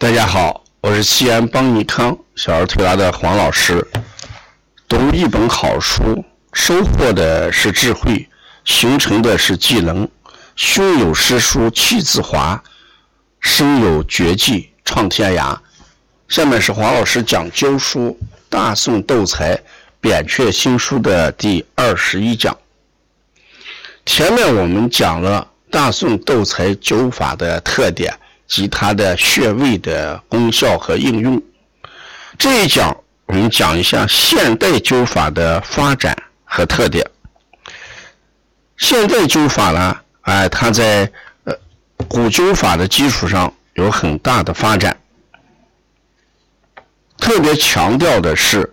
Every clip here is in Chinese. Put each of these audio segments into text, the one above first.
大家好，我是西安邦尼康小儿推拿的黄老师。读一本好书，收获的是智慧，形成的是技能。胸有诗书气自华，身有绝技创天涯。下面是黄老师讲灸书《大宋斗才扁鹊新书》的第二十一讲。前面我们讲了大宋斗才灸法的特点。及它的穴位的功效和应用。这一讲我们讲一下现代灸法的发展和特点。现代灸法呢，哎，它在呃古灸法的基础上有很大的发展。特别强调的是，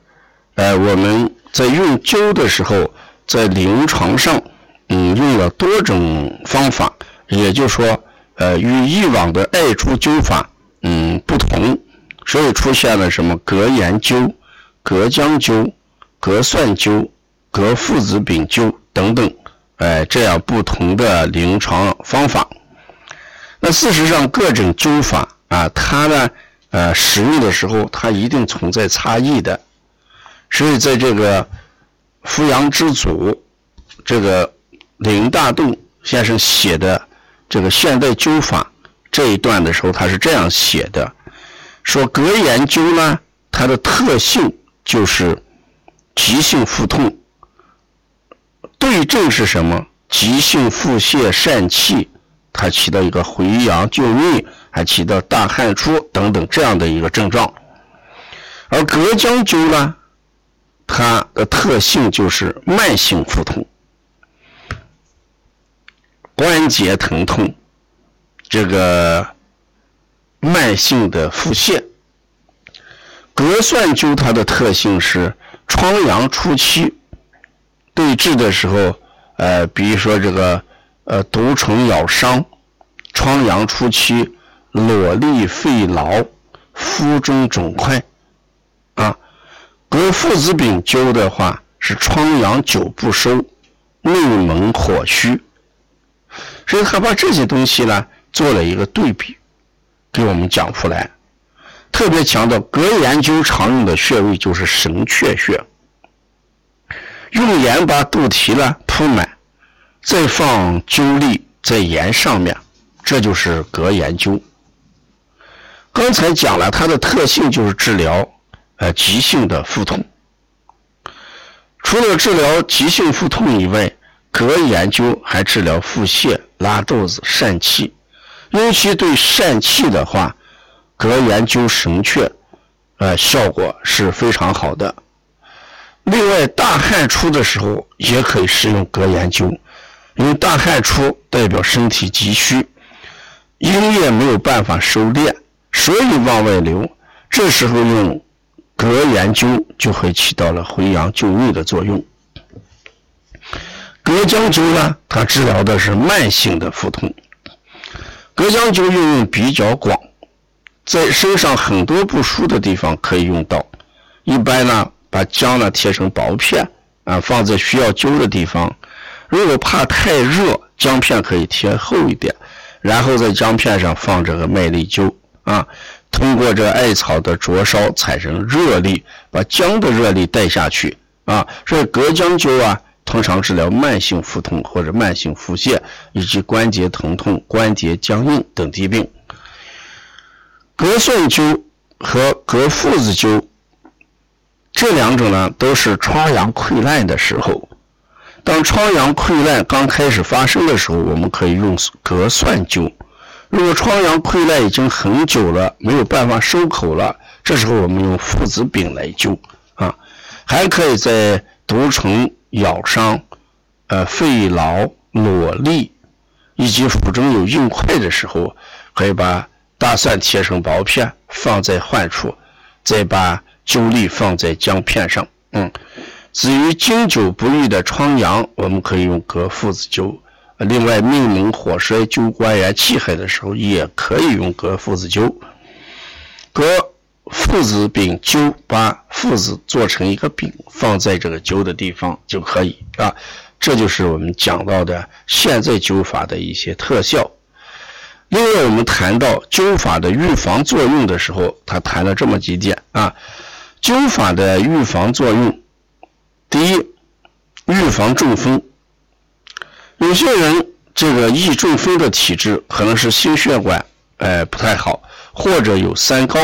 呃，我们在用灸的时候，在临床上，嗯，用了多种方法，也就是说。呃，与以往的艾灸灸法，嗯，不同，所以出现了什么隔盐灸、隔姜灸、隔蒜灸、隔附子饼灸等等，哎，这样不同的临床方法。那事实上，各种灸法啊，它呢，呃，使用的时候，它一定存在差异的。所以，在这个扶阳之祖这个林大栋先生写的。这个现代灸法这一段的时候，他是这样写的：说隔盐灸呢，它的特性就是急性腹痛，对症是什么？急性腹泻疝气，它起到一个回阳救命，还起到大汗出等等这样的一个症状。而隔姜灸呢，它的特性就是慢性腹痛。关节疼痛，这个慢性的腹泻。隔蒜灸它的特性是疮疡初期对治的时候，呃，比如说这个呃毒虫咬伤，疮疡初期裸痢肺痨，腹中肿块，啊，隔附子饼灸的话是疮疡久不收，内蒙火虚。所以他把这些东西呢做了一个对比，给我们讲出来。特别强调隔盐灸常用的穴位就是神阙穴，用盐把肚脐呢铺满，再放灸粒在盐上面，这就是隔盐灸。刚才讲了它的特性就是治疗呃急性的腹痛，除了治疗急性腹痛以外，隔盐灸还治疗腹泻。拉肚子、疝气，尤其对疝气的话，隔盐灸神阙，呃，效果是非常好的。另外，大汗出的时候也可以使用隔盐灸，因为大汗出代表身体急需，阴液没有办法收敛，所以往外流。这时候用隔盐灸就会起到了回阳救命的作用。隔姜灸呢，它治疗的是慢性的腹痛。隔姜灸应用比较广，在身上很多不舒的地方可以用到。一般呢，把姜呢贴成薄片啊，放在需要灸的地方。如果怕太热，姜片可以贴厚一点，然后在姜片上放这个麦粒灸啊，通过这艾草的灼烧产生热力，把姜的热力带下去啊。所以隔姜灸啊。通常治疗慢性腹痛或者慢性腹泻，以及关节疼痛、关节僵硬等疾病。隔蒜灸和隔附子灸这两种呢，都是疮疡溃烂的时候。当疮疡溃烂刚开始发生的时候，我们可以用隔蒜灸。如果疮疡溃烂已经很久了，没有办法收口了，这时候我们用附子饼来灸啊，还可以在毒虫。咬伤、呃肺痨、裸痢，以及腹中有硬块的时候，可以把大蒜切成薄片放在患处，再把灸粒放在姜片上。嗯，至于经久不愈的疮疡，我们可以用隔附子灸。另外，命门火衰、灸关元气海的时候，也可以用隔附子灸。隔附子饼灸，把附子做成一个饼，放在这个灸的地方就可以啊。这就是我们讲到的现在灸法的一些特效。另外，我们谈到灸法的预防作用的时候，他谈了这么几点啊。灸法的预防作用，第一，预防中风。有些人这个易中风的体质，可能是心血管哎不太好，或者有三高。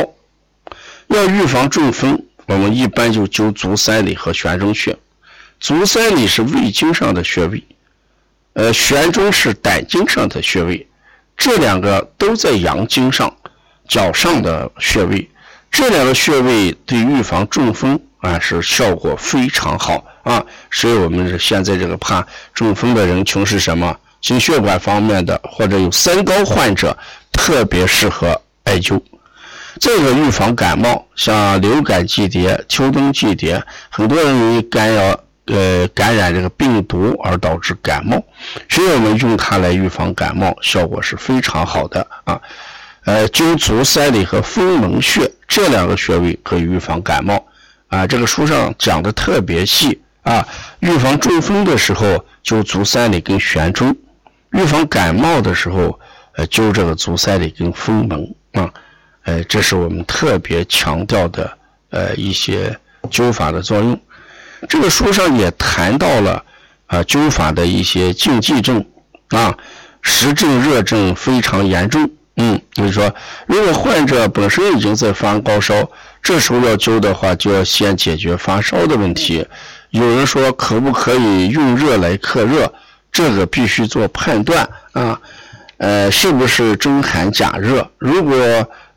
要预防中风，我们一般就灸足三里和悬中穴。足三里是胃经上的穴位，呃，悬中是胆经上的穴位。这两个都在阳经上，脚上的穴位，这两个穴位对预防中风啊是效果非常好啊，所以我们现在这个怕中风的人群是什么？心血管方面的或者有三高患者，特别适合艾灸。这个预防感冒，像流感季节、秋冬季节，很多人容易干扰。呃，感染这个病毒而导致感冒，所以我们用它来预防感冒，效果是非常好的啊。呃，灸足三里和风门穴这两个穴位可以预防感冒啊。这个书上讲的特别细啊。预防中风的时候灸足三里跟悬中，预防感冒的时候呃灸这个足三里跟风门啊。呃，这是我们特别强调的呃一些灸法的作用。这个书上也谈到了啊灸法的一些禁忌症啊实症热症非常严重，嗯，就是说如果患者本身已经在发高烧，这时候要灸的话，就要先解决发烧的问题。有人说可不可以用热来克热？这个必须做判断啊，呃，是不是真寒假热？如果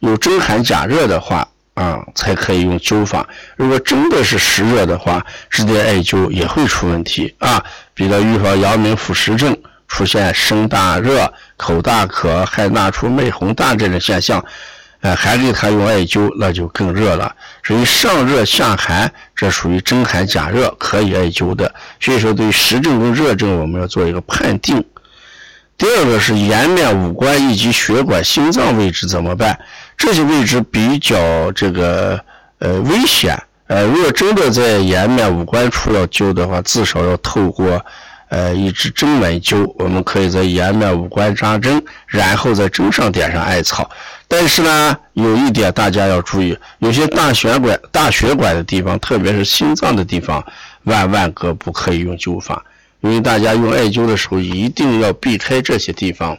有真寒假热的话。啊，才可以用灸法。如果真的是湿热的话，直接艾灸也会出问题啊。比如预防阳明腑实症出现身大热、口大渴、汗大出脉洪大这种现象，呃，还给他用艾灸，那就更热了。所以上热下寒，这属于真寒假热，可以艾灸的。所以说，对湿症跟热症，我们要做一个判定。第二个是颜面、五官以及血管、心脏位置怎么办？这些位置比较这个呃危险。呃，如果真的在颜面、五官处要灸的话，至少要透过呃一支针来灸。我们可以在颜面、五官扎针，然后在针上点上艾草。但是呢，有一点大家要注意，有些大血管、大血管的地方，特别是心脏的地方，万万个不可以用灸法。因为大家用艾灸的时候一定要避开这些地方。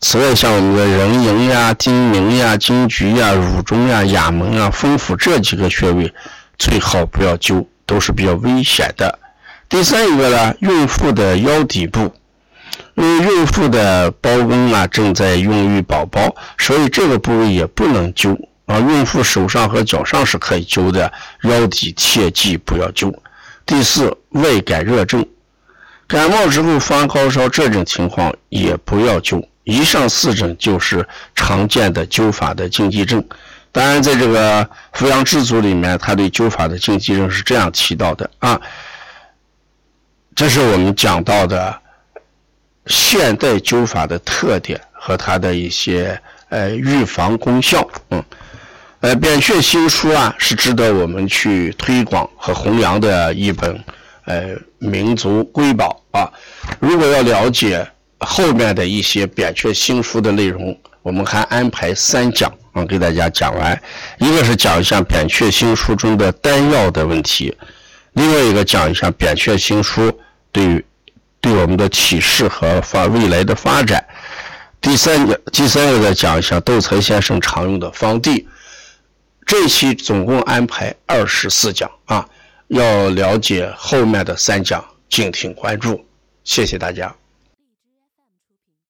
此外，像我们的人迎呀、睛明呀、睛菊呀、乳中呀、哑门啊、风府这几个穴位，最好不要灸，都是比较危险的。第三一个呢，孕妇的腰底部，因为孕妇的包宫啊正在孕育宝宝，所以这个部位也不能灸啊。孕妇手上和脚上是可以灸的，腰底切记不要灸。第四，外感热症。感冒之后发高烧这种情况也不要灸，以上四种就是常见的灸法的禁忌症。当然，在这个《扶阳之祖》里面，他对灸法的禁忌症是这样提到的啊。这是我们讲到的现代灸法的特点和它的一些呃预防功效。嗯，呃，《扁鹊新书》啊，是值得我们去推广和弘扬的一本。呃，民族瑰宝啊！如果要了解后面的一些扁鹊新书的内容，我们还安排三讲啊，给大家讲完。一个是讲一下扁鹊新书中的丹药的问题，另外一个讲一下扁鹊新书对于对我们的启示和发未来的发展。第三个，第三个再讲一下窦才先生常用的方地。这期总共安排二十四讲啊。要了解后面的三讲，敬请关注，谢谢大家。